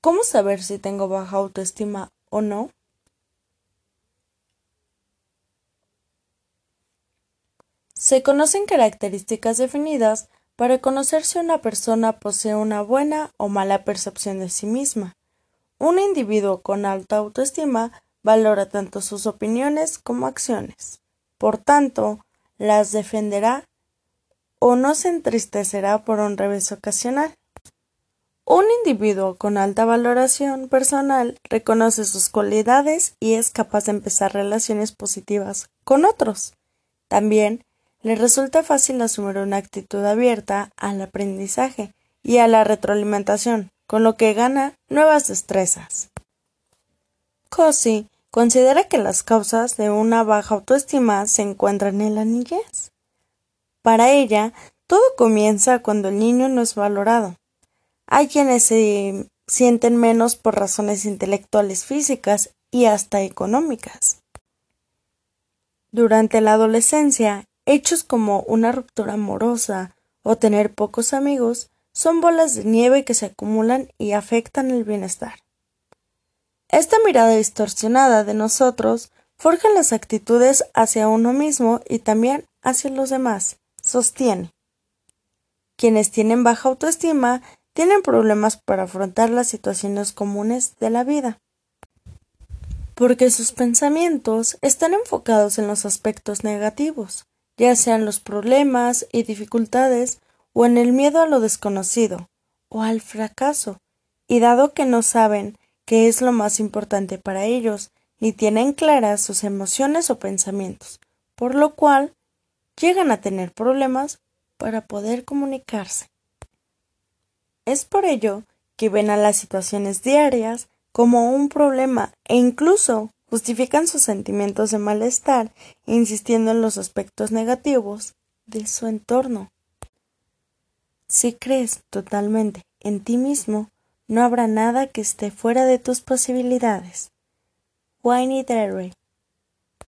¿Cómo saber si tengo baja autoestima o no? Se conocen características definidas para conocer si una persona posee una buena o mala percepción de sí misma. Un individuo con alta autoestima valora tanto sus opiniones como acciones. Por tanto, las defenderá o no se entristecerá por un revés ocasional. Un individuo con alta valoración personal reconoce sus cualidades y es capaz de empezar relaciones positivas con otros. También le resulta fácil asumir una actitud abierta al aprendizaje y a la retroalimentación, con lo que gana nuevas destrezas. Cosi considera que las causas de una baja autoestima se encuentran en la niñez. Para ella, todo comienza cuando el niño no es valorado. Hay quienes se sienten menos por razones intelectuales físicas y hasta económicas. Durante la adolescencia, hechos como una ruptura amorosa o tener pocos amigos son bolas de nieve que se acumulan y afectan el bienestar. Esta mirada distorsionada de nosotros forja las actitudes hacia uno mismo y también hacia los demás, sostiene. Quienes tienen baja autoestima tienen problemas para afrontar las situaciones comunes de la vida, porque sus pensamientos están enfocados en los aspectos negativos, ya sean los problemas y dificultades o en el miedo a lo desconocido o al fracaso, y dado que no saben qué es lo más importante para ellos, ni tienen claras sus emociones o pensamientos, por lo cual llegan a tener problemas para poder comunicarse. Es por ello que ven a las situaciones diarias como un problema e incluso justifican sus sentimientos de malestar insistiendo en los aspectos negativos de su entorno. Si crees totalmente en ti mismo, no habrá nada que esté fuera de tus posibilidades. Wayne